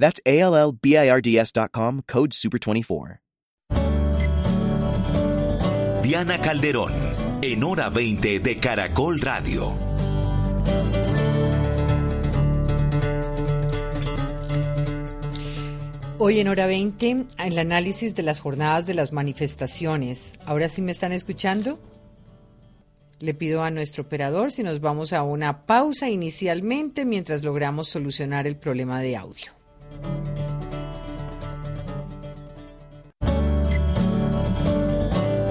That's A L L B I R D S.com, code SUPER24. Diana Calderón, en hora 20 de Caracol Radio. Hoy en hora 20, el análisis de las jornadas de las manifestaciones. ¿Ahora sí me están escuchando? Le pido a nuestro operador si nos vamos a una pausa inicialmente mientras logramos solucionar el problema de audio.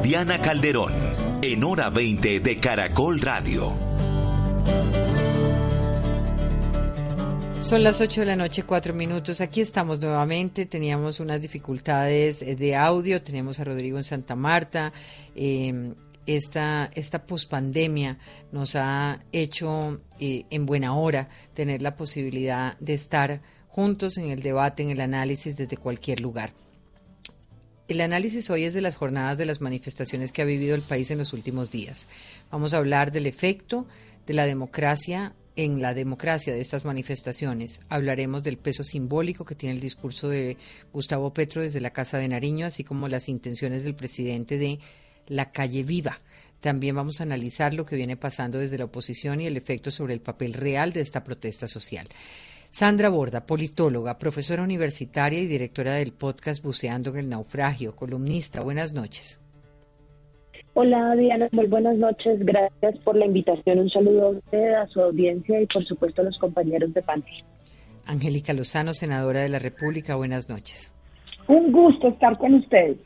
Diana Calderón, en hora 20 de Caracol Radio. Son las 8 de la noche, 4 minutos. Aquí estamos nuevamente. Teníamos unas dificultades eh, de audio. Tenemos a Rodrigo en Santa Marta. Eh, esta, esta pospandemia nos ha hecho eh, en buena hora tener la posibilidad de estar juntos en el debate, en el análisis desde cualquier lugar. El análisis hoy es de las jornadas de las manifestaciones que ha vivido el país en los últimos días. Vamos a hablar del efecto de la democracia en la democracia de estas manifestaciones. Hablaremos del peso simbólico que tiene el discurso de Gustavo Petro desde la Casa de Nariño, así como las intenciones del presidente de la calle viva. También vamos a analizar lo que viene pasando desde la oposición y el efecto sobre el papel real de esta protesta social. Sandra Borda, politóloga, profesora universitaria y directora del podcast Buceando en el Naufragio, columnista. Buenas noches. Hola Diana, muy buenas noches. Gracias por la invitación. Un saludo a usted, a su audiencia y por supuesto a los compañeros de panel. Angélica Lozano, senadora de la República. Buenas noches. Un gusto estar con ustedes.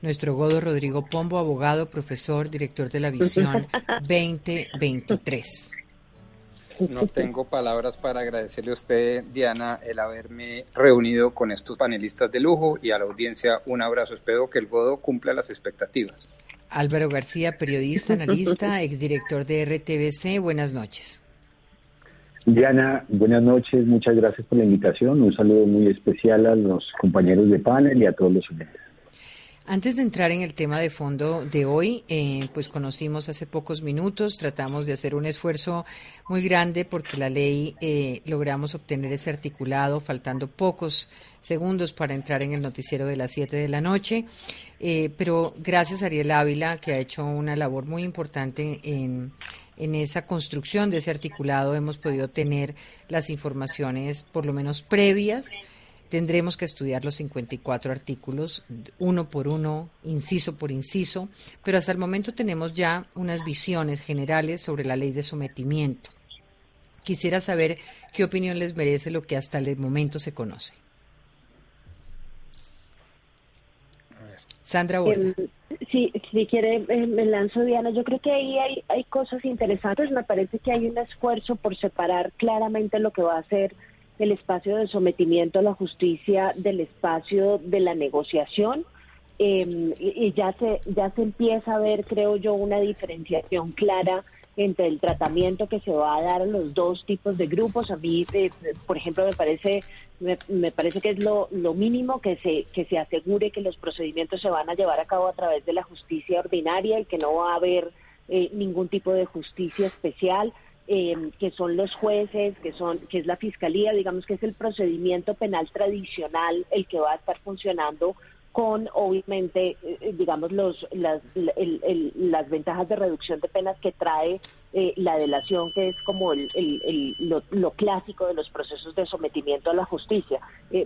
Nuestro Godo Rodrigo Pombo, abogado, profesor, director de la Visión 2023. No tengo palabras para agradecerle a usted, Diana, el haberme reunido con estos panelistas de lujo y a la audiencia un abrazo. Espero que el Godo cumpla las expectativas. Álvaro García, periodista, analista, exdirector de RTBC. Buenas noches. Diana, buenas noches. Muchas gracias por la invitación. Un saludo muy especial a los compañeros de panel y a todos los oyentes. Antes de entrar en el tema de fondo de hoy, eh, pues conocimos hace pocos minutos, tratamos de hacer un esfuerzo muy grande porque la ley eh, logramos obtener ese articulado, faltando pocos segundos para entrar en el noticiero de las 7 de la noche. Eh, pero gracias a Ariel Ávila, que ha hecho una labor muy importante en, en esa construcción de ese articulado, hemos podido tener las informaciones por lo menos previas Tendremos que estudiar los 54 artículos, uno por uno, inciso por inciso, pero hasta el momento tenemos ya unas visiones generales sobre la ley de sometimiento. Quisiera saber qué opinión les merece lo que hasta el momento se conoce. Sandra Borda. Em, sí, si quiere, eh, me lanzo Diana. Yo creo que ahí hay, hay cosas interesantes. Me parece que hay un esfuerzo por separar claramente lo que va a ser el espacio de sometimiento a la justicia del espacio de la negociación. Em, y, ya se ya se empieza a ver, creo yo, una diferenciación clara entre el tratamiento que se va a dar a los dos tipos de grupos. A mí, eh, por ejemplo, me parece me, parece que es lo, lo mínimo que se que se asegure que los procedimientos se van a llevar a cabo a través de la justicia ordinaria y que no va a haber eh, ningún tipo de justicia especial. Em, que son los jueces, que son que es la fiscalía, digamos que es el procedimiento penal tradicional el que va a estar funcionando con obviamente eh, eh, digamos los las, las ventajas de reducción de penas que trae eh, la delación que es como el, lo, lo, clásico de los procesos de sometimiento a la justicia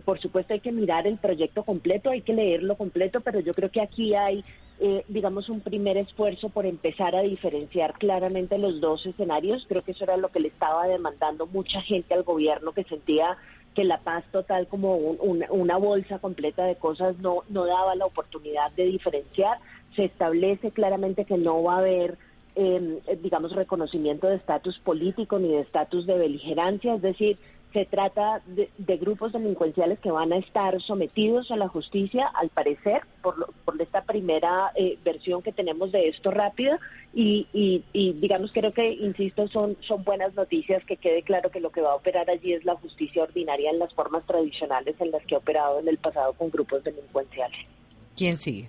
por supuesto hay que mirar el proyecto completo hay que leerlo completo pero yo creo que aquí hay eh, digamos, un primer esfuerzo por empezar a diferenciar claramente los dos escenarios. Creo que eso era lo que le estaba demandando mucha gente al gobierno que sentía que la paz total como una bolsa completa de cosas no, no daba la oportunidad de diferenciar. Se establece claramente que no va a haber, em, digamos, reconocimiento de estatus político ni de estatus de beligerancia, es decir, se trata de, grupos delincuenciales que van a estar sometidos a la justicia, al parecer, por, por esta primera eh, versión que tenemos de esto rápido. Y, y, digamos, creo que, insisto, son, son buenas noticias que quede claro que lo que va a operar allí es la justicia ordinaria en las formas tradicionales en las que ha operado en el pasado con grupos delincuenciales. ¿Quién sigue?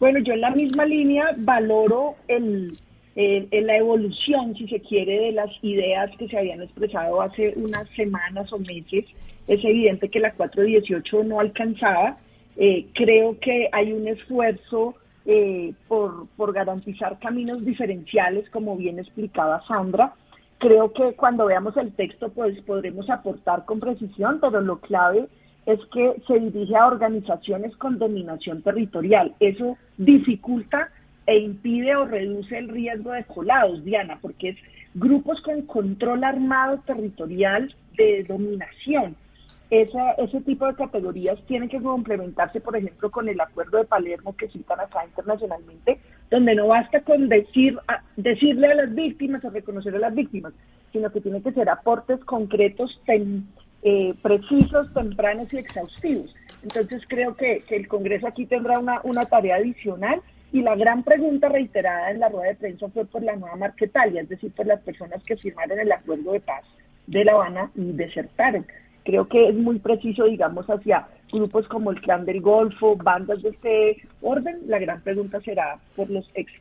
Bueno, yo en la misma línea valoro el en la evolución, si se quiere, de las ideas que se habían expresado hace unas semanas o meses. Es evidente que la 418 no alcanzaba. Eh, creo que hay un esfuerzo eh, por, por garantizar caminos diferenciales, como bien explicaba Sandra. Creo que cuando veamos el texto, pues podremos aportar con precisión, pero lo clave es que se dirige a organizaciones con dominación territorial. Eso dificulta e impide o reduce el riesgo de colados, Diana, porque es grupos con control armado territorial de dominación. ese tipo de categorías tienen que complementarse, por ejemplo, con el acuerdo de Palermo que citan acá internacionalmente, donde no basta con decir, decirle a las víctimas o reconocer a las víctimas, sino que tiene que ser aportes concretos, eh, precisos, tempranos y exhaustivos. Entonces creo que, el Congreso aquí tendrá una, una tarea adicional y la gran pregunta reiterada en la rueda de prensa fue por la nueva Marquetalia, es decir, por las personas que firmaron el acuerdo de paz de La Habana y desertaron. Creo que es muy preciso, digamos, hacia grupos como el Clan del Golfo, bandas de este orden. La gran pregunta será por los ex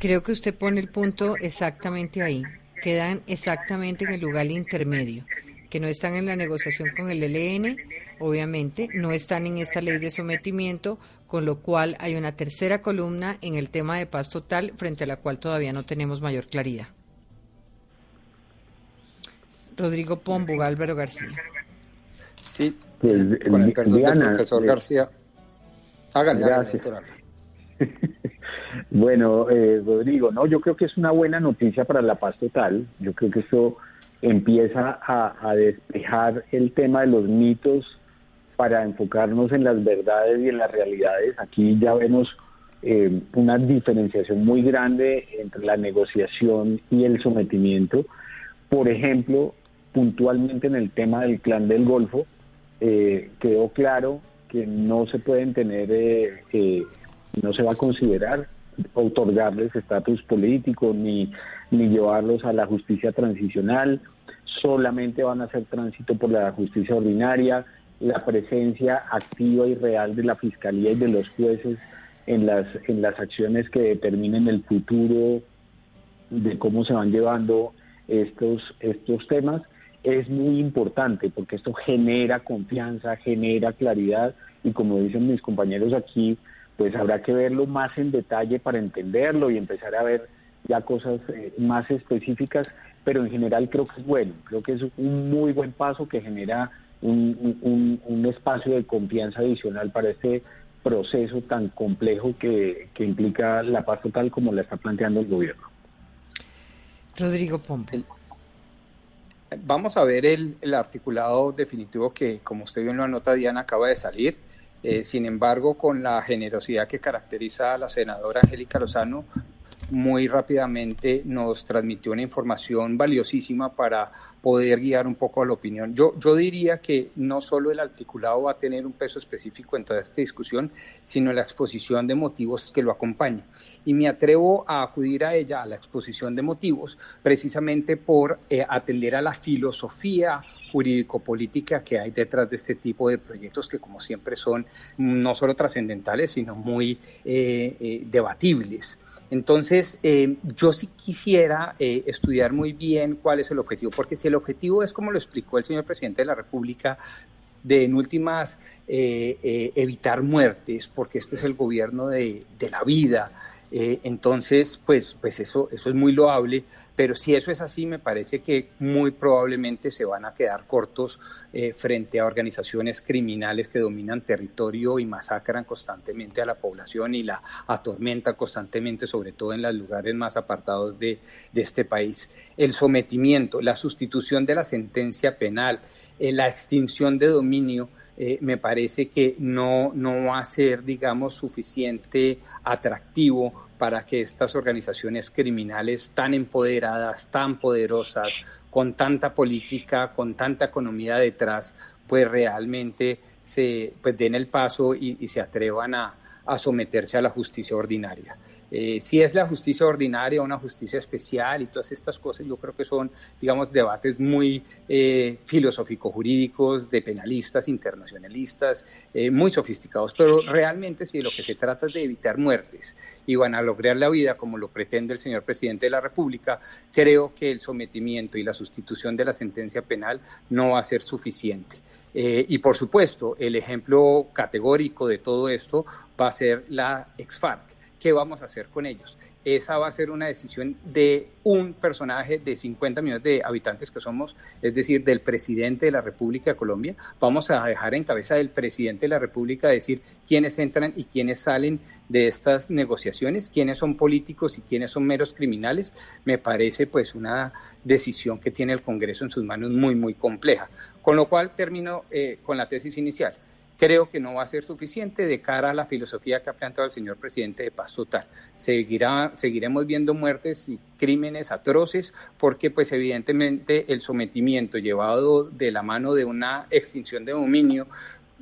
Creo que usted pone el punto exactamente ahí. Quedan exactamente en el lugar intermedio, que no están en la negociación con el ELN, obviamente, no están en esta ley de sometimiento, con lo cual hay una tercera columna en el tema de paz total frente a la cual todavía no tenemos mayor claridad. Rodrigo Pombo, Álvaro García. Sí, pues, con el perdón del profesor eh, García. Háganle, Gracias. bueno, eh, Rodrigo, no, yo creo que es una buena noticia para la paz total. Yo creo que eso empieza a despejar el tema de los mitos para enfocarnos en las verdades y en las realidades. Aquí ya vemos eh, una diferenciación muy grande entre la negociación y el sometimiento. Por ejemplo, puntualmente en el tema del clan del Golfo, eh, quedó claro que no se pueden tener, eh, no se va a considerar otorgarles estatus político ni llevarlos a la justicia transicional, solamente van a hacer tránsito por la justicia ordinaria, la presencia activa y real de la Fiscalía y de los jueces en las, en las acciones que determinen el futuro de cómo se van llevando estos, estos temas es muy importante porque esto genera confianza, genera claridad y como dicen mis compañeros aquí, pues habrá que verlo más en detalle para entenderlo y empezar a ver ya cosas eh, más específicas, pero en general creo que es bueno, creo que es un muy buen paso que genera un, un, espacio de confianza adicional para este proceso tan complejo que, implica la paz total como la está planteando el gobierno. Rodrigo Pompe. Vamos a ver el, el, articulado definitivo que, como usted bien lo anota, Diana, acaba de salir. Eh, sin embargo, con la generosidad que caracteriza a la senadora Angélica Lozano, muy rápidamente nos transmitió una información valiosísima para poder guiar un poco a la opinión. Yo, yo diría que no solo el articulado va a tener un peso específico en toda esta discusión, sino la exposición de motivos que lo acompaña. Y me atrevo a acudir a ella, a la exposición de motivos, precisamente por eh, atender a la filosofía jurídico-política que hay detrás de este tipo de proyectos que como siempre son no solo trascendentales, sino muy eh, eh, debatibles. Entonces, eh, yo sí quisiera eh, estudiar muy bien cuál es el objetivo, porque si el objetivo es, como lo explicó el señor presidente de la República, de en últimas eh, evitar muertes, porque este es el gobierno de, de la vida, entonces, pues, pues eso, eso es muy loable, pero si eso es así, me parece que muy probablemente se van a quedar cortos eh, frente a organizaciones criminales que dominan territorio y masacran constantemente a la población y la atormentan constantemente, sobre todo en los lugares más apartados de, este país. El sometimiento, la sustitución de la sentencia penal, eh, la extinción de dominio, eh, me parece que no, no va a ser, digamos, suficiente atractivo para que estas organizaciones criminales tan empoderadas, tan poderosas, con tanta política, con tanta economía detrás, pues realmente se pues den el paso y se atrevan a, a someterse a la justicia ordinaria. Eh, si es la justicia ordinaria o una justicia especial y todas estas cosas, yo creo que son, digamos, debates muy eh, filosófico-jurídicos, de penalistas, internacionalistas, eh, muy sofisticados, pero realmente si de lo que se trata es de evitar muertes y van a lograr la vida como lo pretende el señor presidente de la República, creo que el sometimiento y la sustitución de la sentencia penal no va a ser suficiente. Eh, y por supuesto, el ejemplo categórico de todo esto va a ser la ex-FARC. ¿Qué vamos a hacer con ellos? esa va a ser una decisión de un personaje de 50 millones de habitantes que somos, es decir, del presidente de la República de Colombia. Vamos a dejar en cabeza del presidente de la República decir quiénes entran y quiénes salen de estas negociaciones, quiénes son políticos y quiénes son meros criminales. Me parece pues una decisión que tiene el Congreso en sus manos muy, muy compleja. Con lo cual termino eh, con la tesis inicial creo que no va a ser suficiente de cara a la filosofía que ha planteado el señor presidente de paz total. Seguirá, seguiremos viendo muertes y crímenes atroces porque pues evidentemente el sometimiento llevado de la mano de una extinción de dominio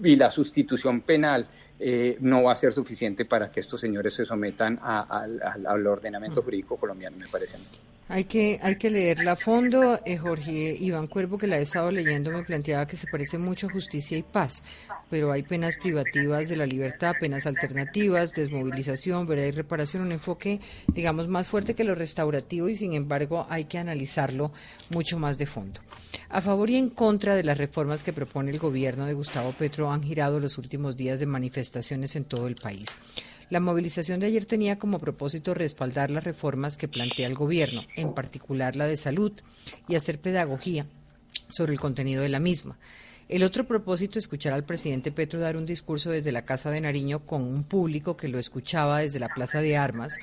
y la sustitución penal eh, no va a ser suficiente para que estos señores se sometan al ordenamiento jurídico colombiano, me parece a mí. Hay que, hay que leerla a fondo. Eh, Jorge Iván Cuervo, que la he estado leyendo, me planteaba que se parece mucho a justicia y paz, pero hay penas privativas de la libertad, penas alternativas, desmovilización, verdad y reparación, un enfoque, digamos, más fuerte que lo restaurativo y, sin embargo, hay que analizarlo mucho más de fondo. A favor y en contra de las reformas que propone el gobierno de Gustavo Petro han girado los últimos días de manifestaciones en todo el país. La movilización de ayer tenía como propósito respaldar las reformas que plantea el Gobierno, en particular la de salud, y hacer pedagogía sobre el contenido de la misma. El otro propósito, escuchar al presidente Petro dar un discurso desde la Casa de Nariño con un público que lo escuchaba desde la Plaza de Armas,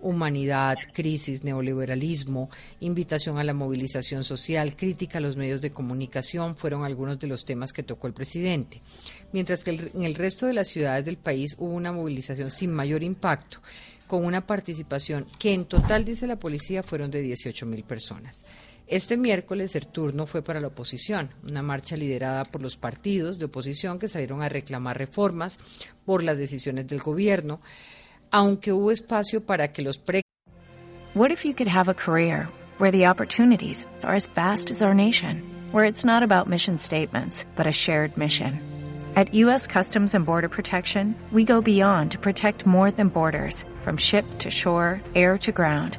humanidad, crisis, neoliberalismo, invitación a la movilización social, crítica a los medios de comunicación, fueron algunos de los temas que tocó el presidente. Mientras que en el resto de las ciudades del país hubo una movilización sin mayor impacto, con una participación que en total, dice la policía, fueron de 18 mil personas. Este miércoles el turno fue para la oposición, una marcha liderada por los partidos de oposición que salieron a reclamar reformas por las decisiones del gobierno, aunque hubo espacio para que los pre What if you could have a career where the opportunities are as vast as our nation, where it's not about mission statements, but a shared mission? At U.S. Customs and Border Protection, we go beyond to protect more than borders, from ship to shore, air to ground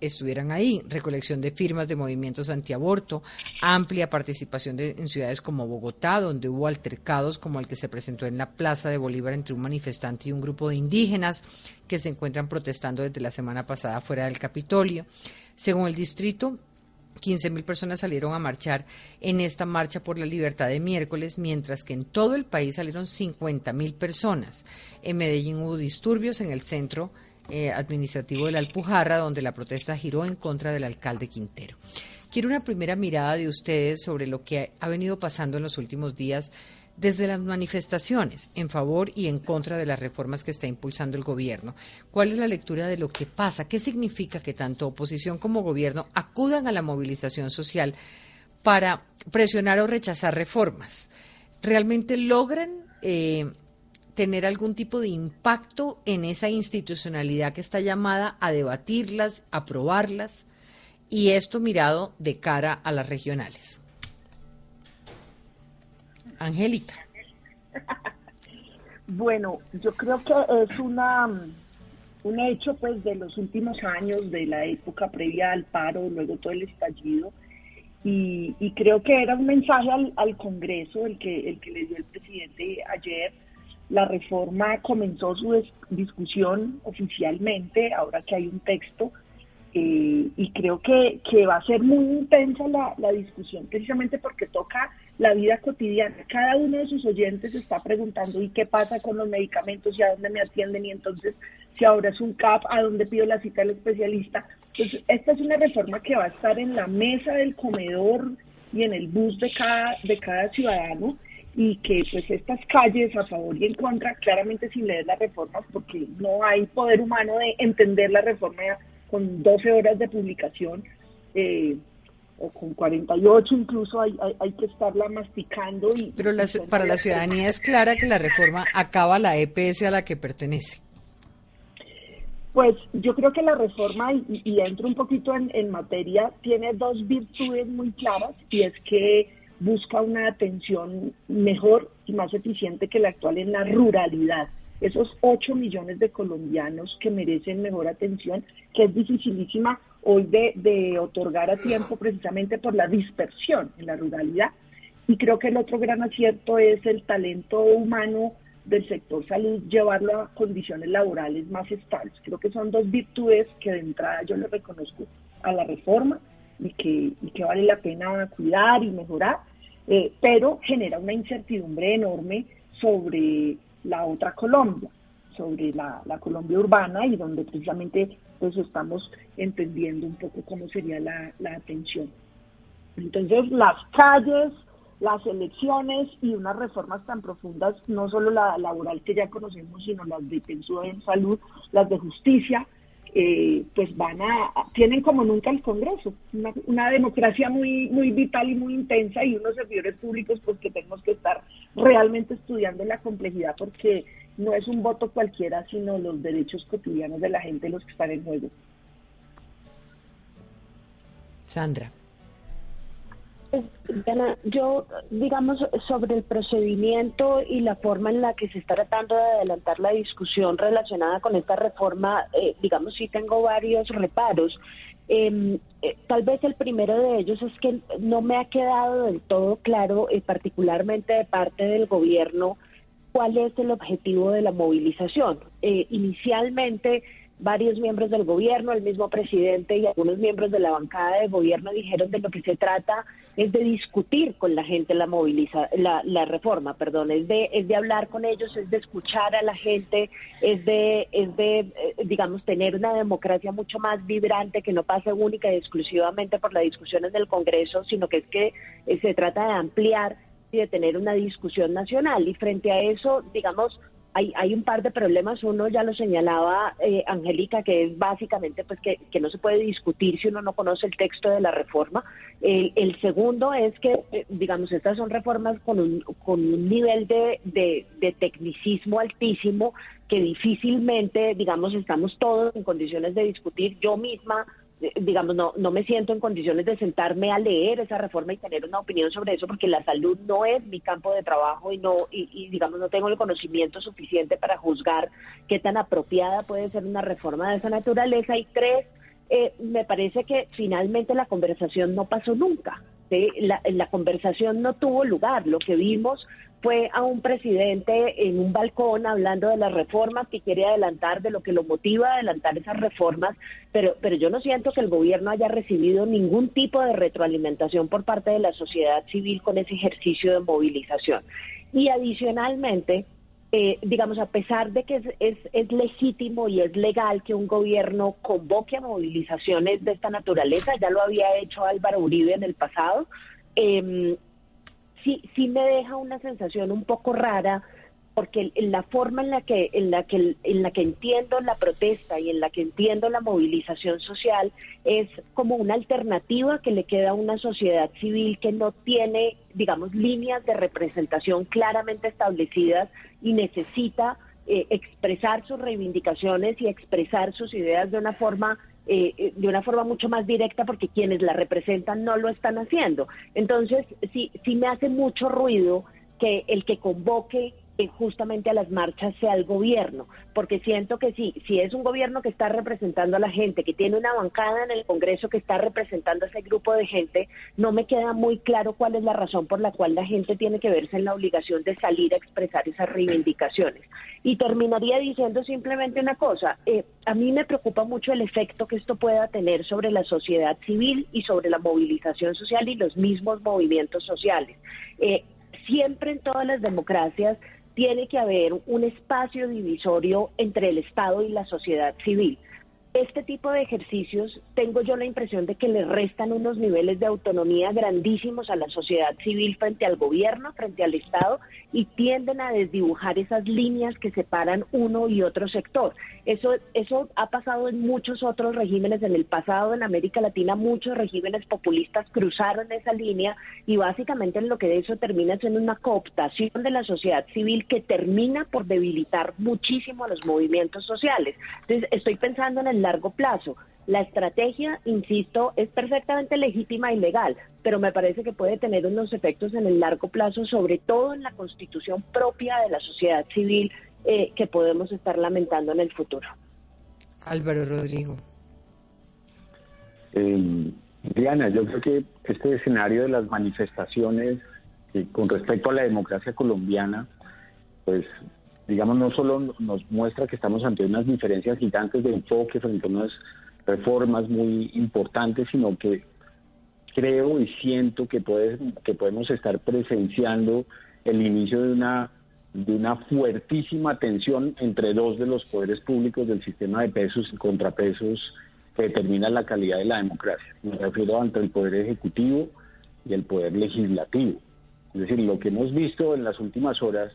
estuvieran ahí, recolección de firmas de movimientos antiaborto, amplia participación en ciudades como Bogotá, donde hubo altercados como el que se presentó en la Plaza de Bolívar entre un manifestante y un grupo de indígenas que se encuentran protestando desde la semana pasada fuera del Capitolio. Según el distrito, 15.000 personas salieron a marchar en esta marcha por la libertad de miércoles, mientras que en todo el país salieron 50.000 personas. En Medellín hubo disturbios en el centro eh, administrativo de la Alpujarra, donde la protesta giró en contra del alcalde Quintero. Quiero una primera mirada de ustedes sobre lo que ha venido pasando en los últimos días desde las manifestaciones en favor y en contra de las reformas que está impulsando el gobierno. ¿Cuál es la lectura de lo que pasa? ¿Qué significa que tanto oposición como gobierno acudan a la movilización social para presionar o rechazar reformas? ¿Realmente logran eh, tener algún tipo de impacto en esa institucionalidad que está llamada a debatirlas, aprobarlas, y esto mirado de cara a las regionales. Angélica. Bueno, yo creo que es una un hecho pues de los últimos años, de la época previa al paro, luego todo el estallido, y, creo que era un mensaje al, al Congreso el que, el que le dio el presidente ayer, la reforma comenzó su discusión oficialmente, ahora que hay un texto, eh, y creo que, que, va a ser muy intensa la, la, discusión, precisamente porque toca la vida cotidiana. Cada uno de sus oyentes está preguntando, ¿y qué pasa con los medicamentos y a dónde me atienden? Y entonces, si ahora es un CAP, ¿a dónde pido la cita del especialista? Entonces, esta es una reforma que va a estar en la mesa del comedor y en el bus de cada, de cada ciudadano y que pues estas calles a favor y en contra, claramente sin leer las reformas, porque no hay poder humano de entender la reforma con 12 horas de publicación, eh, o con 48 incluso hay, hay, que estarla masticando. Y, Pero para la ciudadanía es clara que la reforma acaba la EPS a la que pertenece. Pues yo creo que la reforma, y, y entro un poquito en, en materia, tiene dos virtudes muy claras y es que busca una atención mejor y más eficiente que la actual en la ruralidad. Esos 8 millones de colombianos que merecen mejor atención, que es dificilísima hoy de, otorgar a tiempo precisamente por la dispersión en la ruralidad. Y creo que el otro gran acierto es el talento humano del sector salud, llevarlo a condiciones laborales más estables. Creo que son dos virtudes que de entrada yo le reconozco a la reforma y que, y que vale la pena cuidar y mejorar, eh, pero genera una incertidumbre enorme sobre la otra Colombia, sobre la, Colombia urbana y donde precisamente pues estamos entendiendo un poco cómo sería la, atención. Entonces las calles, las elecciones y unas reformas tan profundas, no solo la laboral que ya conocemos, sino las de pensión en salud, las de justicia, eh, pues van a, tienen como nunca el Congreso, una, democracia muy, muy vital y muy intensa y unos servidores públicos pues que tenemos que estar realmente estudiando la complejidad porque no es un voto cualquiera, sino los derechos cotidianos de la gente los que están en juego. Sandra. Diana, yo, digamos, sobre el procedimiento y la forma en la que se está tratando de adelantar la discusión relacionada con esta reforma, eh, digamos, sí tengo varios reparos. Em, eh, tal vez el primero de ellos es que no me ha quedado del todo claro, eh, particularmente de parte del gobierno, cuál es el objetivo de la movilización. inicialmente varios miembros del gobierno, el mismo presidente y algunos miembros de la bancada de gobierno dijeron de lo que se trata es de discutir con la gente la moviliza, la, reforma, perdón, es de es de hablar con ellos, es de escuchar a la gente, es de es de eh, digamos tener una democracia mucho más vibrante que no pase única y exclusivamente por las discusiones del Congreso, sino que es que eh, se trata de ampliar y de tener una discusión nacional. Y frente a eso, digamos, hay, hay un par de problemas. Uno ya lo señalaba eh, Angélica, que es básicamente pues que, no se puede discutir si uno no conoce el texto de la reforma. El, segundo es que, eh, digamos, estas son reformas con un, con un nivel de, de, de tecnicismo altísimo que difícilmente, digamos, estamos todos en condiciones de discutir. Yo misma digamos, no, no me siento en condiciones de sentarme a leer esa reforma y tener una opinión sobre eso, porque la salud no es mi campo de trabajo y no, y, digamos, no tengo el conocimiento suficiente para juzgar qué tan apropiada puede ser una reforma de esa naturaleza. Y tres, eh, me parece que finalmente la conversación no pasó nunca. La, la conversación no tuvo lugar. Lo que vimos fue a un presidente en un balcón hablando de las reformas que quiere adelantar, de lo que lo motiva a adelantar esas reformas, pero, pero yo no siento que el gobierno haya recibido ningún tipo de retroalimentación por parte de la sociedad civil con ese ejercicio de movilización. Y adicionalmente, eh, digamos, a pesar de que es, es, legítimo y es legal que un gobierno convoque a movilizaciones de esta naturaleza, ya lo había hecho Álvaro Uribe en el pasado, eh, sí, sí me deja una sensación un poco rara porque la forma en la que en la que en la que entiendo la protesta y en la que entiendo la movilización social es como una alternativa que le queda a una sociedad civil que no tiene digamos líneas de representación claramente establecidas y necesita eh, expresar sus reivindicaciones y expresar sus ideas de una forma eh, eh, de una forma mucho más directa porque quienes la representan no lo están haciendo. Entonces, sí, sí me hace mucho ruido que el que convoque justamente a las marchas sea el gobierno, porque siento que sí, si es un gobierno que está representando a la gente, que tiene una bancada en el Congreso que está representando a ese grupo de gente, no me queda muy claro cuál es la razón por la cual la gente tiene que verse en la obligación de salir a expresar esas reivindicaciones. Y terminaría diciendo simplemente una cosa, eh, a mí me preocupa mucho el efecto que esto pueda tener sobre la sociedad civil y sobre la movilización social y los mismos movimientos sociales. Eh, siempre en todas las democracias tiene que haber un espacio divisorio entre el Estado y la sociedad civil. Este tipo de ejercicios tengo yo la impresión de que le restan unos niveles de autonomía grandísimos a la sociedad civil frente al gobierno, frente al Estado, y tienden a desdibujar esas líneas que separan uno y otro sector. Eso, eso ha pasado en muchos otros regímenes en el pasado, en América Latina, muchos regímenes populistas cruzaron esa línea y básicamente en lo que de eso termina siendo una cooptación de la sociedad civil que termina por debilitar muchísimo a los movimientos sociales. Entonces, estoy pensando en el largo plazo. La estrategia, insisto, es perfectamente legítima y legal, pero me parece que puede tener unos efectos en el largo plazo, sobre todo en la constitución propia de la sociedad civil eh, que podemos estar lamentando en el futuro. Álvaro Rodrigo. Eh, Diana, yo creo que este escenario de las manifestaciones eh, con respecto a la democracia colombiana, pues digamos, no solo nos muestra que estamos ante unas diferencias gigantes de enfoque frente a unas reformas muy importantes, sino que creo y siento que, puede, que podemos estar presenciando el inicio de una de una fuertísima tensión entre dos de los poderes públicos del sistema de pesos y contrapesos que determina la calidad de la democracia. Me refiero entre el poder ejecutivo y el poder legislativo. Es decir, lo que hemos visto en las últimas horas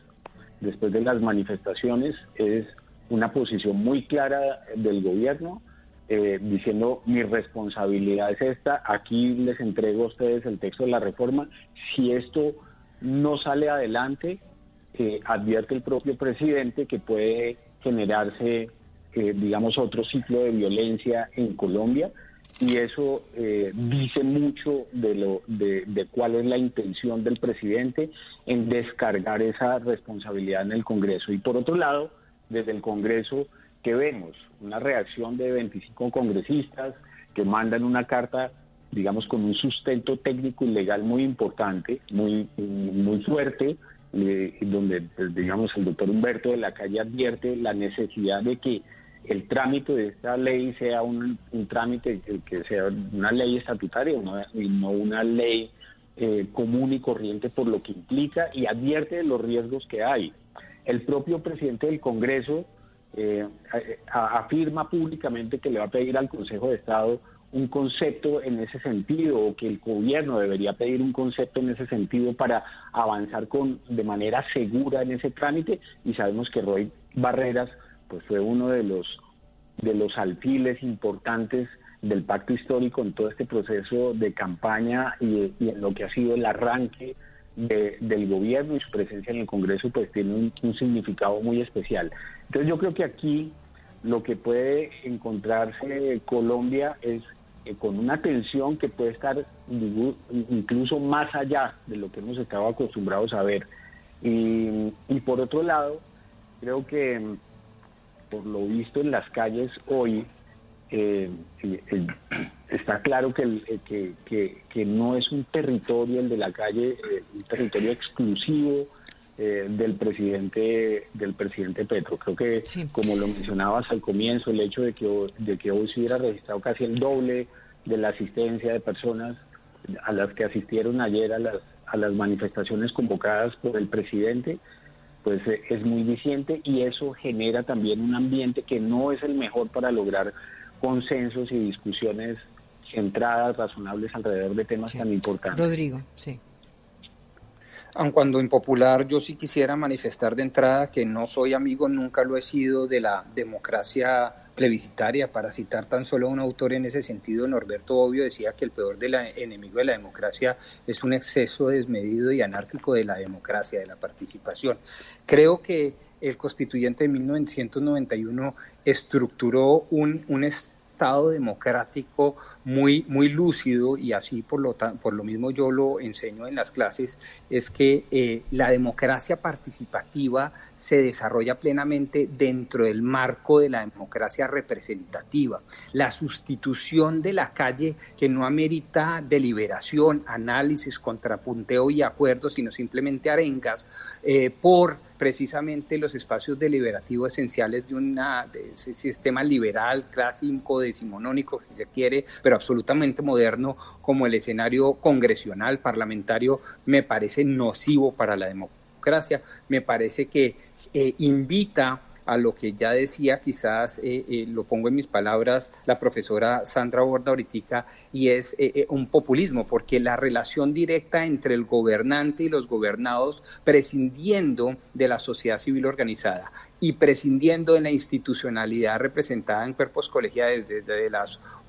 después de las manifestaciones es una posición muy clara del gobierno eh, diciendo mi responsabilidad es esta, aquí les entrego a ustedes el texto de la reforma, si esto no sale adelante, eh, advierte el propio presidente que puede generarse, eh, digamos, otro ciclo de violencia en Colombia y eso eh, dice mucho de, lo, de, cuál es la intención del presidente en descargar esa responsabilidad en el Congreso. Y por otro lado, desde el Congreso, ¿qué vemos? Una reacción de 25 congresistas que mandan una carta, digamos, con un sustento técnico y legal muy importante, muy, muy fuerte, eh, donde, pues, digamos, el doctor Humberto de la Calle advierte la necesidad de que el trámite de esta ley sea un, trámite que sea una ley estatutaria y no una ley eh, común y corriente por lo que implica y advierte de los riesgos que hay. El propio presidente del Congreso eh, afirma públicamente que le va a pedir al Consejo de Estado un concepto en ese sentido o que el gobierno debería pedir un concepto en ese sentido para avanzar con de manera segura en ese trámite y sabemos que Roy Barreras pues fue uno de los de los alfiles importantes del pacto histórico en todo este proceso de campaña y, en lo que ha sido el arranque del gobierno y su presencia en el Congreso pues tiene un, significado muy especial. Entonces yo creo que aquí lo que puede encontrarse Colombia es eh, con una tensión que puede estar incluso más allá de lo que hemos estado acostumbrados a ver. y por otro lado, creo que por lo visto en las calles hoy, eh, eh, está claro eh, que, que, no es un territorio, el de la calle, un territorio exclusivo del presidente del presidente Petro. Creo que, como lo mencionabas al comienzo, el hecho de que, de que hoy se hubiera registrado casi el doble de la asistencia de personas a las que asistieron ayer a las, a las manifestaciones convocadas por el presidente, pues eh, es muy diciente y eso genera también un ambiente que no es el mejor para lograr consensos y discusiones centradas, razonables alrededor de temas tan importantes. Rodrigo, sí aun cuando impopular, yo sí quisiera manifestar de entrada que no soy amigo, nunca lo he sido, de la democracia plebiscitaria. Para citar tan solo a un autor en ese sentido, Norberto Obvio decía que el peor de la, enemigo de la democracia es un exceso desmedido y anárquico de la democracia, de la participación. Creo que el constituyente de 1991 estructuró un, un Estado democrático muy, muy lúcido y así por lo, por lo mismo yo lo enseño en las clases, es que eh, la democracia participativa se desarrolla plenamente dentro del marco de la democracia representativa. La sustitución de la calle que no amerita deliberación, análisis, contrapunteo y acuerdos, sino simplemente arengas eh, por precisamente los espacios deliberativos esenciales de, una, de ese sistema liberal, clásico, decimonónico, si se quiere, pero absolutamente moderno como el escenario congresional, parlamentario, me parece nocivo para la democracia, me parece que eh, invita a lo que ya decía, quizás eh, eh, lo pongo en mis palabras, la profesora Sandra Borda ahorita, y es eh, un populismo, porque la relación directa entre el gobernante y los gobernados, prescindiendo de la sociedad civil organizada y prescindiendo de la institucionalidad representada en cuerpos colegiales desde las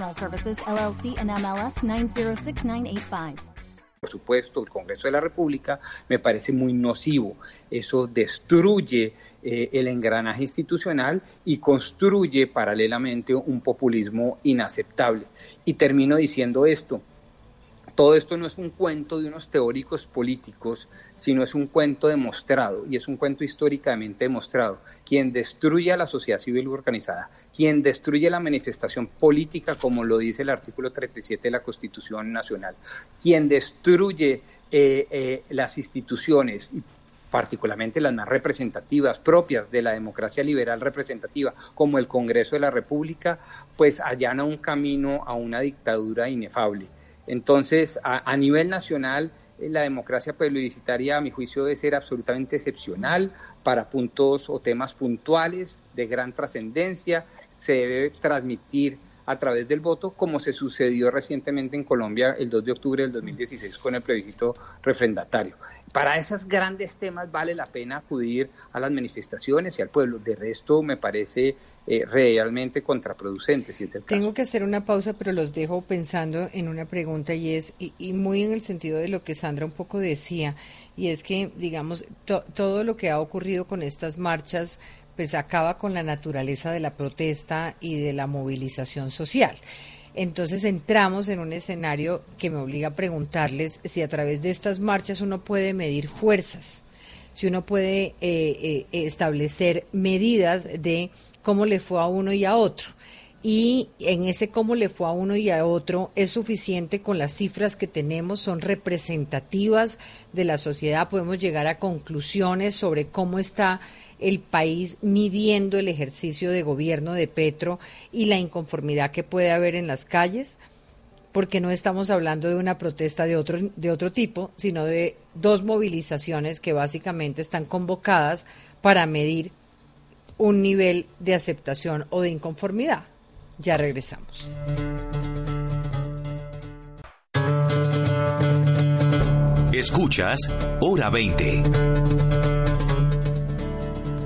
And MLS 906985. Por supuesto, el Congreso de la República me parece muy nocivo. Eso destruye eh, el engranaje institucional y construye paralelamente un populismo inaceptable. Y termino diciendo esto. Todo esto no es un cuento de unos teóricos políticos, sino es un cuento demostrado y es un cuento históricamente demostrado. Quien destruye a la sociedad civil organizada, quien destruye la manifestación política, como lo dice el artículo 37 de la Constitución Nacional, quien destruye eh, eh, las instituciones particularmente las más representativas, propias de la democracia liberal representativa, como el Congreso de la República, pues allana un camino a una dictadura inefable. Entonces, a, nivel nacional, eh, la democracia plebiscitaria, a mi juicio, debe ser absolutamente excepcional para puntos o temas puntuales de gran trascendencia. Se debe transmitir a través del voto, como se sucedió recientemente en Colombia el 2 de octubre del 2016 con el plebiscito refrendatario. Para esos grandes temas vale la pena acudir a las manifestaciones y al pueblo. De resto, me parece eh, realmente contraproducente. Si Tengo que hacer una pausa, pero los dejo pensando en una pregunta y es, y, muy en el sentido de lo que Sandra un poco decía, y es que, digamos, todo lo que ha ocurrido con estas marchas pues acaba con la naturaleza de la protesta y de la movilización social. Entonces entramos en un escenario que me obliga a preguntarles si a través de estas marchas uno puede medir fuerzas, si uno puede eh, eh, establecer medidas de cómo le fue a uno y a otro. Y en ese cómo le fue a uno y a otro es suficiente con las cifras que tenemos, son representativas de la sociedad, podemos llegar a conclusiones sobre cómo está el país midiendo el ejercicio de gobierno de Petro y la inconformidad que puede haber en las calles, porque no estamos hablando de una protesta de otro, de otro tipo, sino de dos movilizaciones que básicamente están convocadas para medir un nivel de aceptación o de inconformidad. Ya regresamos. Escuchas Hora 20.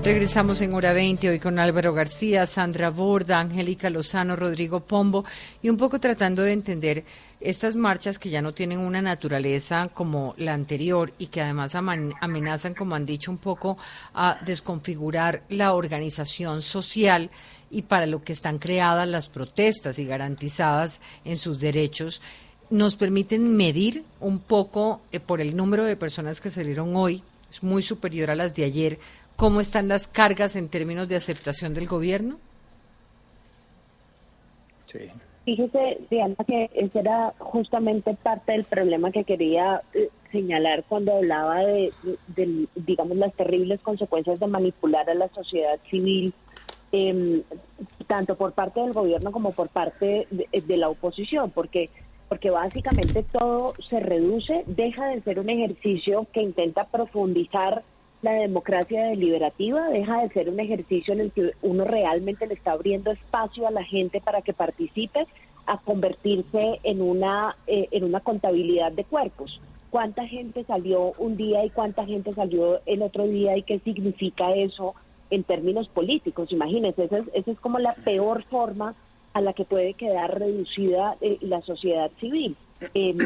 Regresamos en hora 20 hoy con Álvaro García, Sandra Borda, Angélica Lozano, Rodrigo Pombo y un poco tratando de entender estas marchas que ya no tienen una naturaleza como la anterior y que además amenazan, como han dicho, un poco a desconfigurar la organización social y para lo que están creadas las protestas y garantizadas en sus derechos nos permiten medir un poco eh, por el número de personas que salieron hoy, es muy superior a las de ayer, cómo están las cargas en términos de aceptación del gobierno? Sí. Fíjese, Diana, que ese era justamente parte del problema que quería eh, señalar cuando hablaba de, digamos, las terribles consecuencias de manipular a la sociedad civil, em, tanto por parte del gobierno como por parte de, la oposición, porque porque básicamente todo se reduce, deja de ser un ejercicio que intenta profundizar la democracia deliberativa deja de ser un ejercicio en el que uno realmente le está abriendo espacio a la gente para que participe a convertirse en una eh, en una contabilidad de cuerpos. ¿Cuánta gente salió un día y cuánta gente salió el otro día y qué significa eso en términos políticos? Imagínense, esa es, es como la peor forma a la que puede quedar reducida eh, la sociedad civil. Em,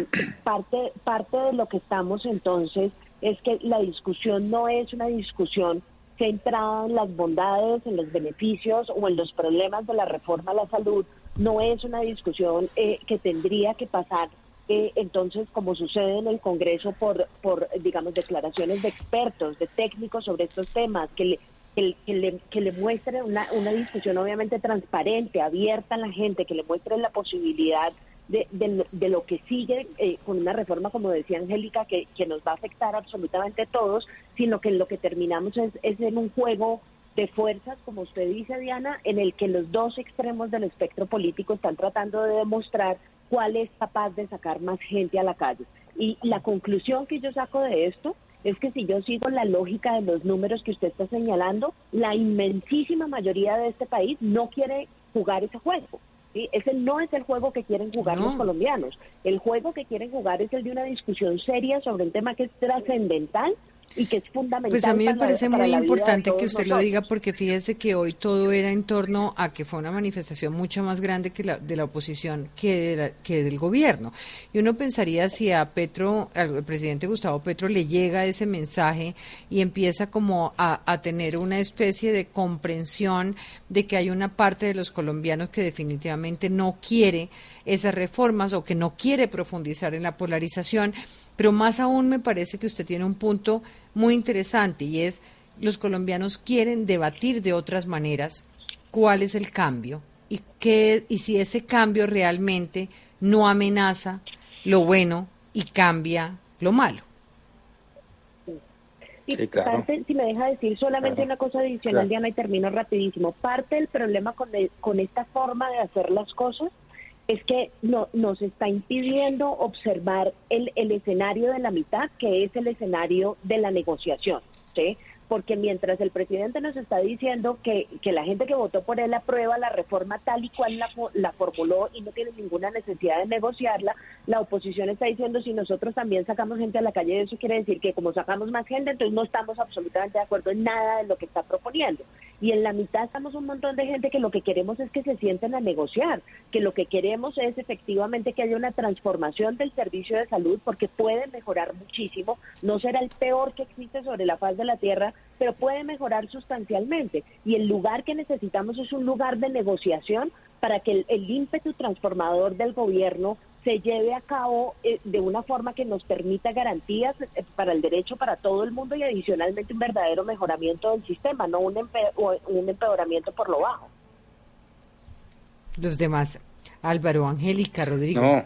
parte parte de lo que estamos entonces es que la discusión no es una discusión centrada en las bondades, en los beneficios o en los problemas de la reforma a la salud, no es una discusión eh, que tendría que pasar eh, entonces, como sucede en el Congreso, por, por, digamos, declaraciones de expertos, de técnicos sobre estos temas, que, que, le, que le muestre una, una discusión obviamente transparente, abierta a la gente, que le muestre la posibilidad de, de, lo que sigue eh, con una reforma, como decía Angélica, que, que nos va a afectar absolutamente a todos, sino que lo que terminamos es, es en un juego de fuerzas, como usted dice, Diana, en el que los dos extremos del espectro político están tratando de demostrar cuál es capaz de sacar más gente a la calle. Y la conclusión que yo saco de esto es que si yo sigo la lógica de los números que usted está señalando, la inmensísima mayoría de este país no quiere jugar ese juego. Ese no es el juego que quieren jugar los colombianos. El juego que quieren jugar es el de una discusión seria sobre un tema que es trascendental y que es fundamental. Pues a mí me parece muy importante que usted lo diga porque fíjese que hoy todo era en torno a que fue una manifestación mucho más grande que la de la oposición que, que del gobierno. Y uno pensaría si a Petro, al presidente Gustavo Petro le llega ese mensaje y empieza como a, a tener una especie de comprensión de que hay una parte de los colombianos que definitivamente no quiere esas reformas o que no quiere profundizar en la polarización pero más aún me parece que usted tiene un punto muy interesante y es los colombianos quieren debatir de otras maneras cuál es el cambio y qué y si ese cambio realmente no amenaza lo bueno y cambia lo malo. Y parte, si me deja decir solamente una cosa adicional, Diana, y termino rapidísimo. Parte del problema con, con esta forma de hacer las cosas es que no, nos está impidiendo observar el, el escenario de la mitad, que es el escenario de la negociación. ¿sí? Porque mientras el presidente nos está diciendo que, que la gente que votó por él aprueba la reforma tal y cual la, la formuló y no tiene ninguna necesidad de negociarla, la oposición está diciendo si nosotros también sacamos gente a la calle, eso quiere decir que como sacamos más gente, entonces no estamos absolutamente de acuerdo en nada de lo que está proponiendo. Y en la mitad estamos un montón de gente que lo que queremos es que se sienten a negociar, que lo que queremos es efectivamente que haya una transformación del servicio de salud porque puede mejorar muchísimo, no será el peor que existe sobre la faz de la tierra, pero puede mejorar sustancialmente. Y el lugar que necesitamos es un lugar de negociación para que el, ímpetu transformador del gobierno se lleve a cabo eh, de una forma que nos permita garantías eh, para el derecho para todo el mundo y adicionalmente un verdadero mejoramiento del sistema, no un, un empeoramiento por lo bajo. Los demás, Álvaro, Angélica, Rodrigo.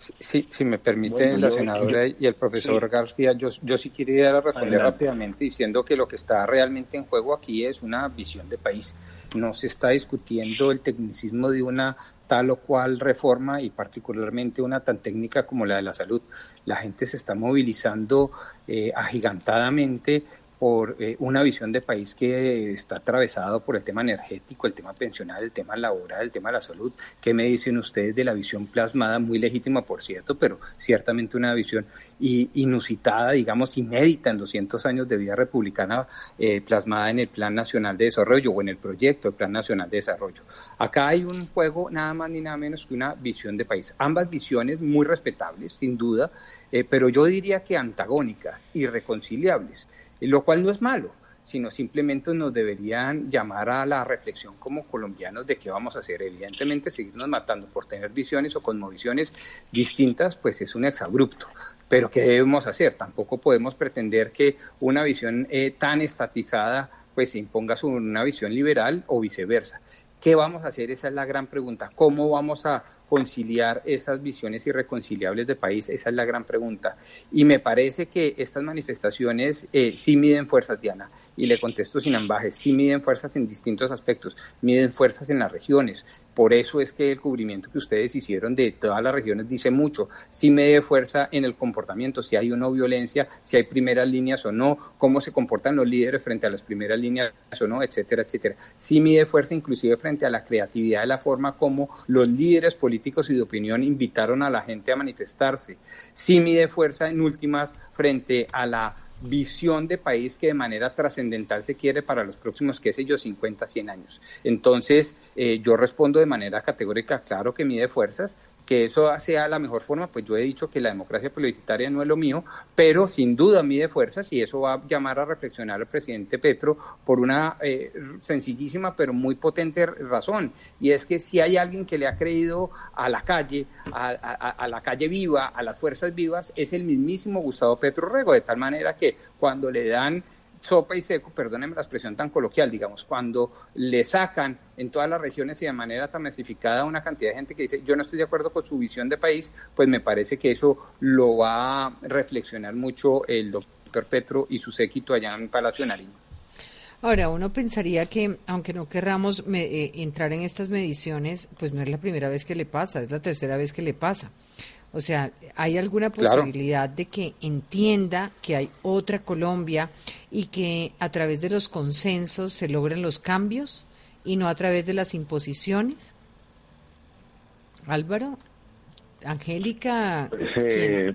Sí, si me permite la senadora y el profesor García, yo, yo sí quería responder rápidamente diciendo que lo que está realmente en juego aquí es una visión de país. No se está discutiendo el tecnicismo de una tal o cual reforma y particularmente una tan técnica como la de la salud. La gente se está movilizando eh, agigantadamente por eh, una visión de país que está atravesado por el tema energético, el tema pensional, el tema laboral, el tema de la salud. ¿Qué me dicen ustedes de la visión plasmada, muy legítima por cierto, pero ciertamente una visión inusitada, digamos, inédita en 200 años de vida republicana, eh, plasmada en el Plan Nacional de Desarrollo o en el proyecto del Plan Nacional de Desarrollo? Acá hay un juego nada más ni nada menos que una visión de país. Ambas visiones muy respetables, sin duda, eh, pero yo diría que antagónicas, irreconciliables lo cual no es malo, sino simplemente nos deberían llamar a la reflexión como colombianos de qué vamos a hacer. Evidentemente, seguirnos matando por tener visiones o cosmovisiones distintas, pues es un exabrupto. Pero ¿qué debemos hacer? Tampoco podemos pretender que una visión eh, tan estatizada pues imponga una visión liberal o viceversa. ¿Qué vamos a hacer? Esa es la gran pregunta. ¿Cómo vamos a conciliar esas visiones irreconciliables de país? Esa es la gran pregunta. Y me parece que estas manifestaciones eh, sí miden fuerzas, Diana, y le contesto sin ambajes, sí miden fuerzas en distintos aspectos, miden fuerzas en las regiones. Por eso es que el cubrimiento que ustedes hicieron de todas las regiones dice mucho. Sí mide fuerza en el comportamiento, si hay o no violencia, si hay primeras líneas o no, cómo se comportan los líderes frente a las primeras líneas o no, etcétera, etcétera. Sí mide fuerza inclusive frente a la creatividad de la forma como los líderes políticos y de opinión invitaron a la gente a manifestarse. Sí mide fuerza en últimas frente a la visión de país que de manera trascendental se quiere para los próximos, qué sé yo, 50, 100 años. Entonces, eh, yo respondo de manera categórica, claro que mide fuerzas, que eso sea la mejor forma, pues yo he dicho que la democracia publicitaria no es lo mío, pero sin duda mide fuerzas y eso va a llamar a reflexionar al presidente Petro por una eh, sencillísima pero muy potente razón, y es que si hay alguien que le ha creído a la calle, a, la calle viva, a las fuerzas vivas, es el mismísimo Gustavo Petro Rego, de tal manera que cuando le dan sopa y seco, perdónenme la expresión tan coloquial, digamos, cuando le sacan en todas las regiones y de manera tan masificada una cantidad de gente que dice yo no estoy de acuerdo con su visión de país, pues me parece que eso lo va a reflexionar mucho el doctor Petro y su séquito allá en Palacio de. Ahora, uno pensaría que, aunque no querramos eh, entrar en estas mediciones, pues no es la primera vez que le pasa, es la tercera vez que le pasa. O sea, ¿hay alguna posibilidad de que entienda que hay otra Colombia y que a través de los consensos se logren los cambios y no a través de las imposiciones? Álvaro, Angélica. Eh,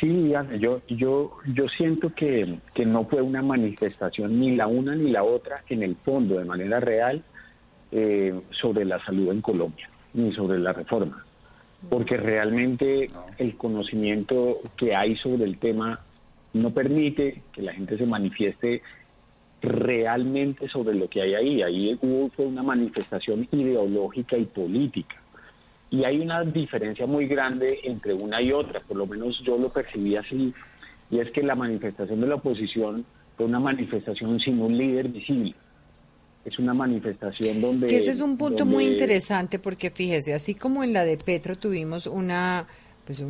sí, yo, yo, yo siento que, que no fue una manifestación ni la una ni la otra en el fondo, de manera real, eh, sobre la salud en Colombia, ni sobre la reforma porque realmente el conocimiento que hay sobre el tema no permite que la gente se manifieste realmente sobre lo que hay ahí. Ahí hubo fue una manifestación ideológica y política. Y hay una diferencia muy grande entre una y otra, por lo menos yo lo percibí así, y es que la manifestación de la oposición fue una manifestación sin un líder visible es una manifestación donde... Que ese es un punto muy interesante porque fíjese, así como en la de Petro tuvimos una pues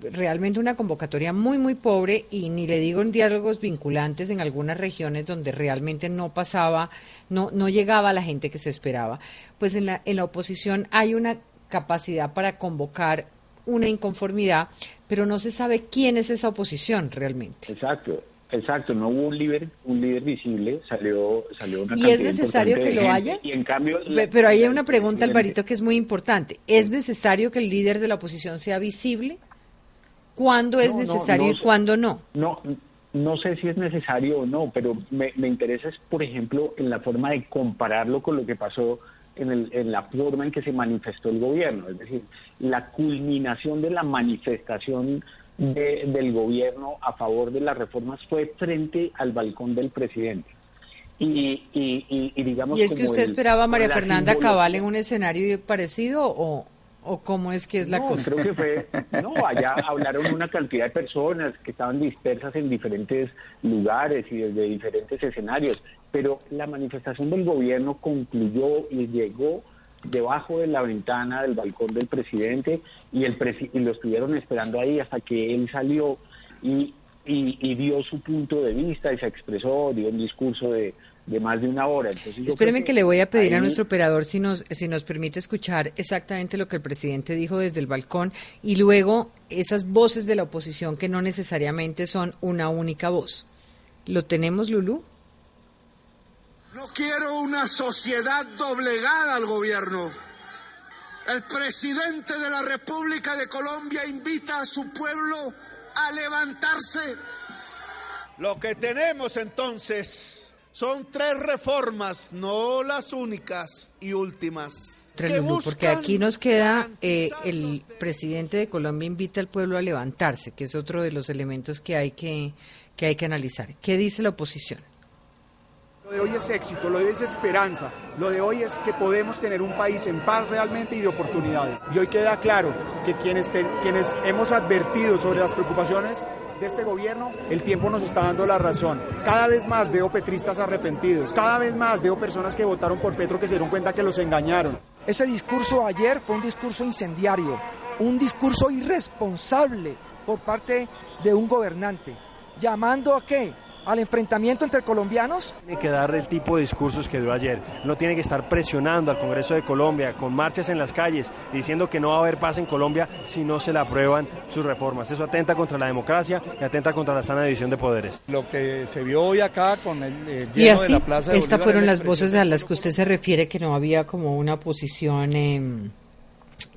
realmente una convocatoria muy muy pobre y ni le digo en diálogos vinculantes en algunas regiones donde realmente no pasaba, no no llegaba la gente que se esperaba. Pues en la en la oposición hay una capacidad para convocar una inconformidad, pero no se sabe quién es esa oposición realmente. Exacto. Exacto, no hubo un líder, un líder visible, salió, salió una ¿Y es necesario que lo haya? Y en cambio, pero hay una pregunta, Alvarito, que es muy importante. ¿Es necesario que el líder de la oposición sea visible? ¿Cuándo es necesario y cuándo no? No, no sé si es necesario o no, pero me, me interesa, es, por ejemplo, en la forma de compararlo con lo que pasó en, el, en la forma en que se manifestó el gobierno, es decir, la culminación de la manifestación del gobierno a favor de las reformas fue frente al balcón del presidente. Y, y, y, digamos ¿Y es que usted esperaba a María Fernanda Cabal en un escenario parecido o, o cómo es que es la cosa? Creo que fue, no, allá hablaron una cantidad de personas que estaban dispersas en diferentes lugares y desde diferentes escenarios, pero la manifestación del gobierno concluyó y llegó debajo de la ventana del balcón del presidente y, el y lo estuvieron esperando ahí hasta que él salió y, y, dio su punto de vista y se expresó, dio un discurso de, de más de una hora. Entonces, Espéreme que, le voy a pedir a nuestro operador si nos, si nos permite escuchar exactamente lo que el presidente dijo desde el balcón y luego esas voces de la oposición que no necesariamente son una única voz. ¿Lo tenemos, Lulú? No quiero una sociedad doblegada al gobierno. El presidente de la República de Colombia invita a su pueblo a levantarse. Lo que tenemos entonces son tres reformas, no las únicas y últimas. porque aquí nos queda eh, el presidente de Colombia invita al pueblo a levantarse, que es otro de los elementos que hay que, que hay que analizar. ¿Qué dice la oposición? Lo de hoy es éxito, lo de hoy es esperanza, lo de hoy es que podemos tener un país en paz realmente y de oportunidades. Y hoy queda claro que quienes, hemos advertido sobre las preocupaciones de este gobierno, el tiempo nos está dando la razón. Cada vez más veo petristas arrepentidos, cada vez más veo personas que votaron por Petro que se dieron cuenta que los engañaron. Ese discurso ayer fue un discurso incendiario, un discurso irresponsable por parte de un gobernante, llamando a qué? Al enfrentamiento entre colombianos? Tiene que dar el tipo de discursos que dio ayer. No tiene que estar presionando al Congreso de Colombia con marchas en las calles diciendo que no va a haber paz en Colombia si no se le aprueban sus reformas. Eso atenta contra la democracia y atenta contra la sana división de poderes. Lo que se vio hoy acá con el, lleno de la plaza de Estas fueron las voces a las que usted se refiere que no había como una posición em,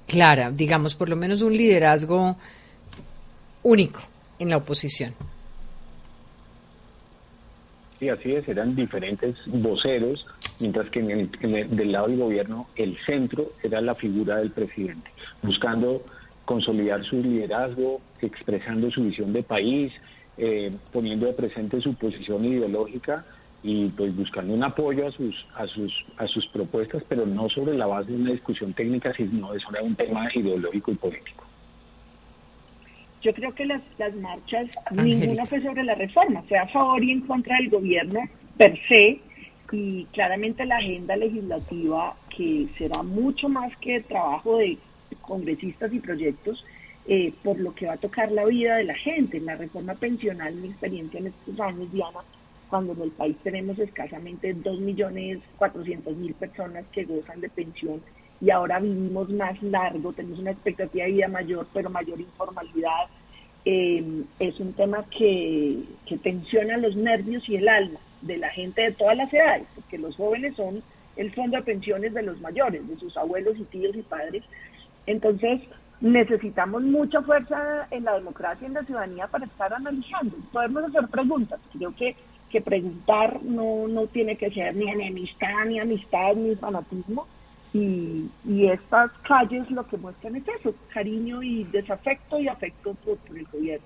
clara, digamos, por lo menos un liderazgo único en la oposición. Sí, así es, eran diferentes voceros, mientras que en el, del lado del gobierno el centro era la figura del presidente, buscando consolidar su liderazgo, expresando su visión de país, eh, poniendo de presente su posición ideológica y pues buscando un apoyo a sus a sus a sus propuestas, pero no sobre la base de una discusión técnica, sino sobre un tema ideológico y político. Yo creo que las, las marchas, ninguna fue sobre la reforma, fue a favor y en contra del gobierno per se, y claramente la agenda legislativa, que será mucho más que trabajo de congresistas y proyectos, eh, por lo que va a tocar la vida de la gente. La reforma pensional, mi experiencia en estos años, Diana, cuando en el país tenemos escasamente 2.400.000 personas que gozan de pensión y ahora vivimos más largo, tenemos una expectativa de vida mayor, pero mayor informalidad, eh, es un tema que, que tensiona los nervios y el alma de la gente de todas las edades, porque los jóvenes son el fondo de pensiones de los mayores, de sus abuelos y tíos y padres. Entonces, necesitamos mucha fuerza en la democracia y en la ciudadanía para estar analizando. Podemos hacer preguntas. Creo que, que preguntar no, no tiene que ser ni enemistad, ni amistad, ni fanatismo. Y, y estas calles lo que muestran es eso, cariño y desafecto y afecto por, por el gobierno.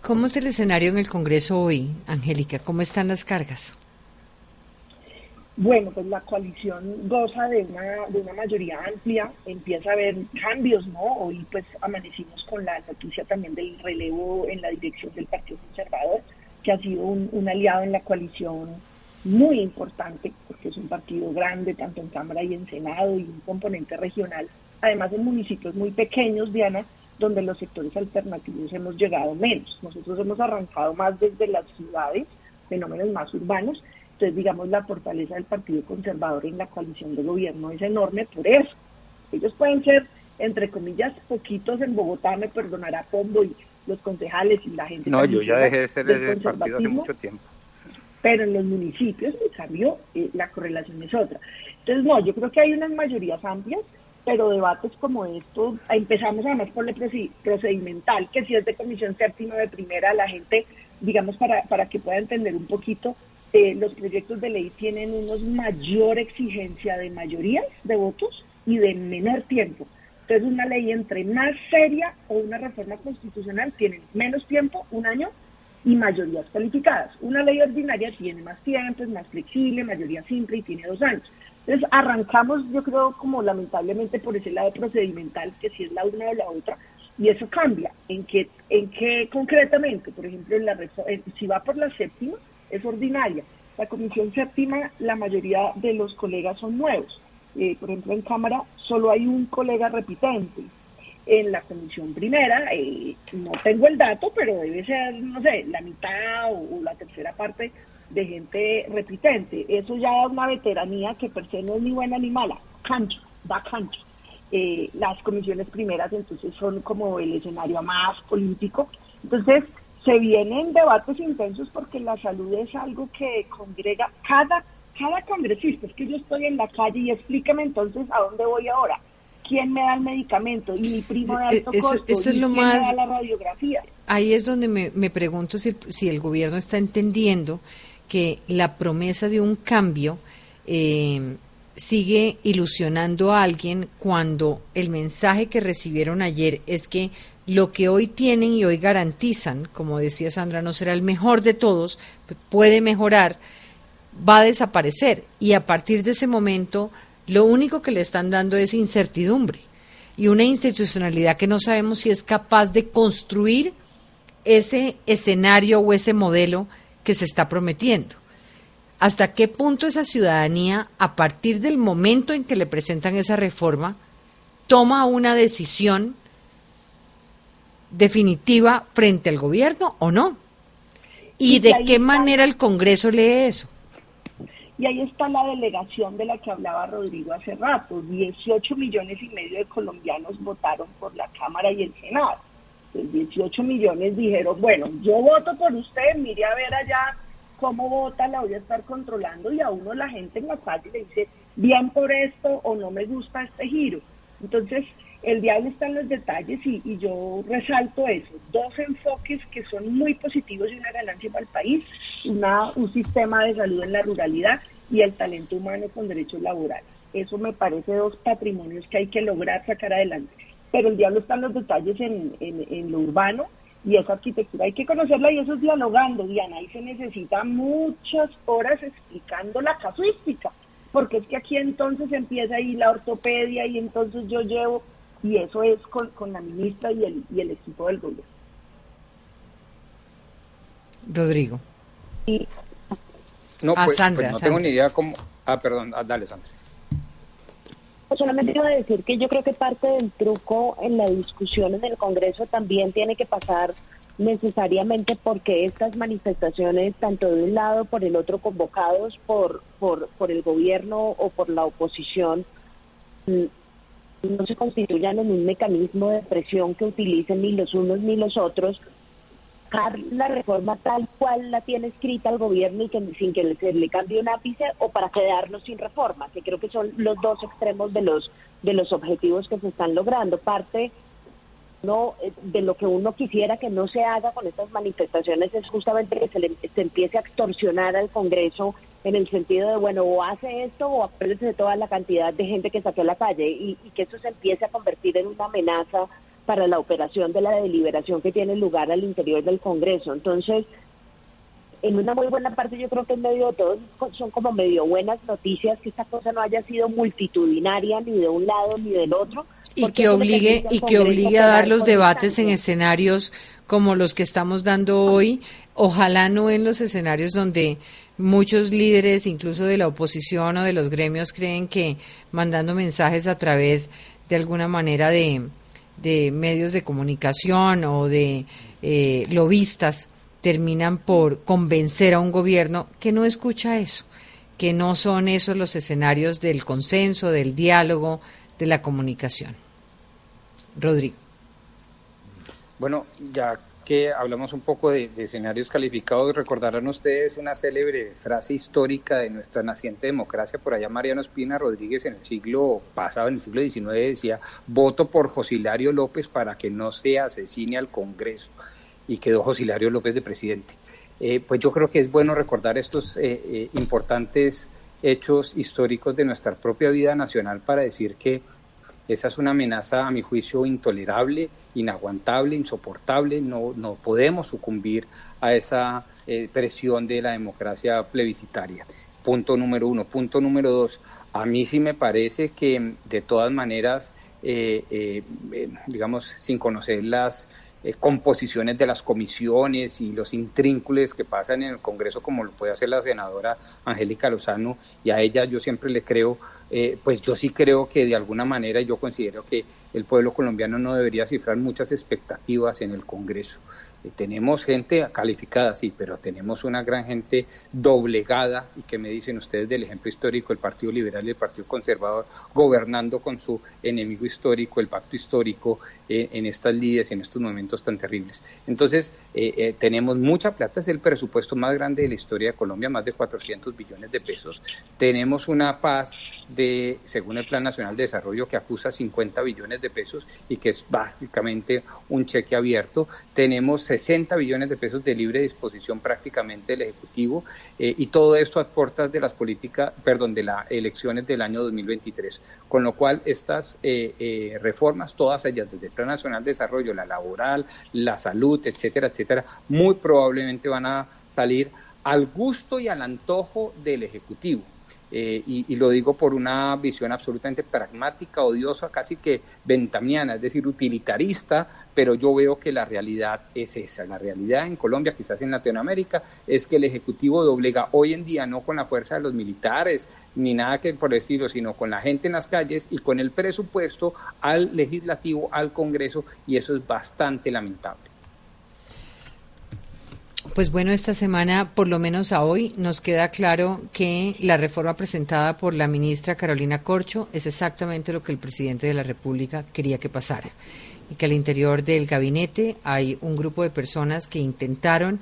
¿Cómo es el escenario en el Congreso hoy, Angélica? ¿Cómo están las cargas? Bueno, pues la coalición goza de una, de una mayoría amplia, empieza a haber cambios, ¿no? Hoy pues amanecimos con la noticia también del relevo en la dirección del Partido Conservador, que ha sido un, un aliado en la coalición muy importante, porque es un partido grande, tanto en Cámara y en Senado, y un componente regional, además en municipios muy pequeños, Diana, donde los sectores alternativos hemos llegado menos. Nosotros hemos arrancado más desde las ciudades, fenómenos más urbanos, entonces, digamos, la fortaleza del Partido Conservador en la coalición de gobierno es enorme por eso. Ellos pueden ser, entre comillas, poquitos en Bogotá, me perdonará Pombo y los concejales y la gente. No, yo ya dejé de ser ese partido hace mucho tiempo. Pero en los municipios, en cambio, eh, la correlación es otra. Entonces, no, yo creo que hay unas mayorías amplias, pero debates como estos, empezamos además por lo procedimental, que si es de comisión séptima de primera, la gente, digamos, para, para que pueda entender un poquito, eh, los proyectos de ley tienen unos mayor exigencia de mayorías de votos y de menor tiempo. Entonces, una ley entre más seria o una reforma constitucional tiene menos tiempo, un año, y mayorías calificadas. Una ley ordinaria tiene más tiempo, es más flexible, mayoría simple y tiene dos años. Entonces, arrancamos, yo creo, como lamentablemente por ese lado procedimental, que si es la una o la otra, y eso cambia. ¿En qué, en qué concretamente? Por ejemplo, en la si va por la séptima, es ordinaria. La comisión séptima, la mayoría de los colegas son nuevos. Eh, por ejemplo, en Cámara solo hay un colega repitente. En la comisión primera, eh, no tengo el dato, pero debe ser, no sé, la mitad o, la tercera parte de gente repitente. Eso ya da una veteranía que per se no es ni buena ni mala. Cancho, da cancho. Eh, las comisiones primeras entonces son como el escenario más político. Entonces, se vienen debates intensos porque la salud es algo que congrega cada, cada congresista. Es que yo estoy en la calle y explícame entonces a dónde voy ahora. ¿Quién me da el medicamento? Y mi primo de alto eh, eso, costo. Eso es lo ¿Y más... me da la radiografía? Ahí es donde me, me pregunto si, si el gobierno está entendiendo que la promesa de un cambio eh, sigue ilusionando a alguien cuando el mensaje que recibieron ayer es que lo que hoy tienen y hoy garantizan, como decía Sandra, no será el mejor de todos, puede mejorar, va a desaparecer. Y a partir de ese momento, lo único que le están dando es incertidumbre y una institucionalidad que no sabemos si es capaz de construir ese escenario o ese modelo que se está prometiendo. ¿Hasta qué punto esa ciudadanía, a partir del momento en que le presentan esa reforma, toma una decisión definitiva frente al gobierno o no? ¿Y, de qué manera el Congreso lee eso? Y ahí está la delegación de la que hablaba Rodrigo hace rato. 18 millones y medio de colombianos votaron por la Cámara y el Senado. Los 18 millones dijeron, bueno, yo voto por usted, mire a ver allá cómo vota, la voy a estar controlando. Y a uno la gente en la calle le dice, bien por esto o no me gusta este giro. Entonces, el diablo está en los detalles y, y yo resalto eso. Dos enfoques que son muy positivos y una ganancia para el país. Una, un sistema de salud en la ruralidad y el talento humano con derechos laborales. Eso me parece dos patrimonios que hay que lograr sacar adelante. Pero el diablo está en los detalles en, en, en lo urbano y esa arquitectura hay que conocerla y eso es dialogando, Diana. Ahí se necesita muchas horas explicando la casuística, porque es que aquí entonces empieza ahí la ortopedia y entonces yo llevo y eso es con, con la ministra y el, y el equipo del gobierno. Rodrigo. no, Ah, pues, Sandra, pues no tengo Sandra. ni idea cómo. Ah, perdón, ah, dale, Sandra. Solamente iba a decir que yo creo que parte del truco en la discusión en el Congreso también tiene que pasar necesariamente porque estas manifestaciones, tanto de un lado por el otro, convocados por, por, por el gobierno o por la oposición, mm, no se constituyan en un mecanismo de presión que utilicen ni los unos ni los otros, la reforma tal cual la tiene escrita el gobierno y que sin que se le cambie un ápice o para quedarnos sin reforma, que creo que son los dos extremos de los de los objetivos que se están logrando. Parte no de lo que uno quisiera que no se haga con estas manifestaciones es justamente que se, le, se empiece a extorsionar al Congreso en el sentido de, bueno, o hace esto o acuérdese de toda la cantidad de gente que saqué a la calle y, y que eso se empiece a convertir en una amenaza para la operación de la deliberación que tiene lugar al interior del Congreso. Entonces, en una muy buena parte yo creo que en medio de todo son como medio buenas noticias que esta cosa no haya sido multitudinaria ni de un lado ni del otro. Y que obligue, y que obligue a dar los debates en escenarios como los que estamos dando hoy, ojalá no en los escenarios donde muchos líderes, incluso de la oposición o de los gremios, creen que mandando mensajes a través de alguna manera de, de medios de comunicación o de eh, lobistas terminan por convencer a un gobierno que no escucha eso, que no son esos los escenarios del consenso, del diálogo, de la comunicación. Rodrigo. Bueno, ya que hablamos un poco de, escenarios calificados, recordarán ustedes una célebre frase histórica de nuestra naciente democracia, por allá Mariano Espina Rodríguez en el siglo pasado, en el siglo XIX, decía, voto por Josilario López para que no se asesine al Congreso. Y quedó Josilario López de presidente. Eh, pues yo creo que es bueno recordar estos eh, eh, importantes hechos históricos de nuestra propia vida nacional para decir que esa es una amenaza, a mi juicio, intolerable, inaguantable, insoportable. No, no podemos sucumbir a esa eh, presión de la democracia plebiscitaria. Punto número uno. Punto número dos. A mí sí me parece que, de todas maneras, eh, eh, eh, digamos, sin conocer las eh, composiciones de las comisiones y los intrínculos que pasan en el Congreso, como lo puede hacer la senadora Angélica Lozano, y a ella yo siempre le creo, eh, pues yo sí creo que de alguna manera yo considero que el pueblo colombiano no debería cifrar muchas expectativas en el Congreso. Eh, tenemos gente calificada, sí, pero tenemos una gran gente doblegada y que me dicen ustedes del ejemplo histórico, el Partido Liberal y el Partido Conservador gobernando con su enemigo histórico, el pacto histórico, eh, en estas lides, en estos momentos tan terribles. Entonces, eh, eh, tenemos mucha plata, es el presupuesto más grande de la historia de Colombia, más de 400 billones de pesos. Tenemos una paz de, según el Plan Nacional de Desarrollo, que acusa 50 billones de pesos y que es básicamente un cheque abierto. Tenemos 60 billones de pesos de libre disposición prácticamente del Ejecutivo eh, y todo esto a puertas de las políticas, perdón, de las elecciones del año 2023. Con lo cual, estas eh, eh, reformas, todas ellas, desde el Plan Nacional de Desarrollo, la laboral, la salud, etcétera, etcétera, muy probablemente van a salir al gusto y al antojo del Ejecutivo. Eh, y, lo digo por una visión absolutamente pragmática, odiosa, casi que ventamiana, es decir, utilitarista, pero yo veo que la realidad es esa. La realidad en Colombia, quizás en Latinoamérica, es que el Ejecutivo doblega hoy en día no con la fuerza de los militares ni nada que por decirlo, sino con la gente en las calles y con el presupuesto al legislativo, al Congreso, y eso es bastante lamentable. Pues bueno, esta semana, por lo menos a hoy, nos queda claro que la reforma presentada por la ministra Carolina Corcho es exactamente lo que el presidente de la República quería que pasara. Y que al interior del gabinete hay un grupo de personas que intentaron,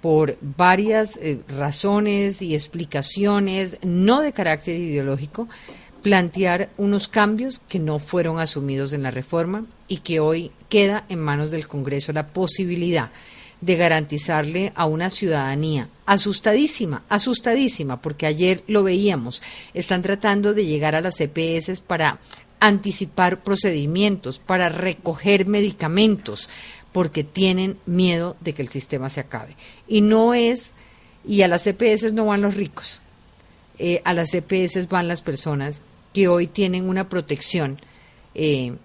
por varias eh, razones y explicaciones, no de carácter ideológico, plantear unos cambios que no fueron asumidos en la reforma y que hoy queda en manos del Congreso la posibilidad de garantizarle a una ciudadanía asustadísima, asustadísima, porque ayer lo veíamos, están tratando de llegar a las EPS para anticipar procedimientos, para recoger medicamentos, porque tienen miedo de que el sistema se acabe. Y no es, y a las EPS no van los ricos, eh, a las EPS van las personas que hoy tienen una protección eh,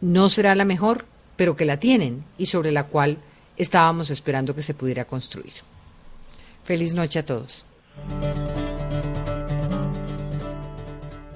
no será la mejor, pero que la tienen y sobre la cual estábamos esperando que se pudiera construir. Feliz noche a todos.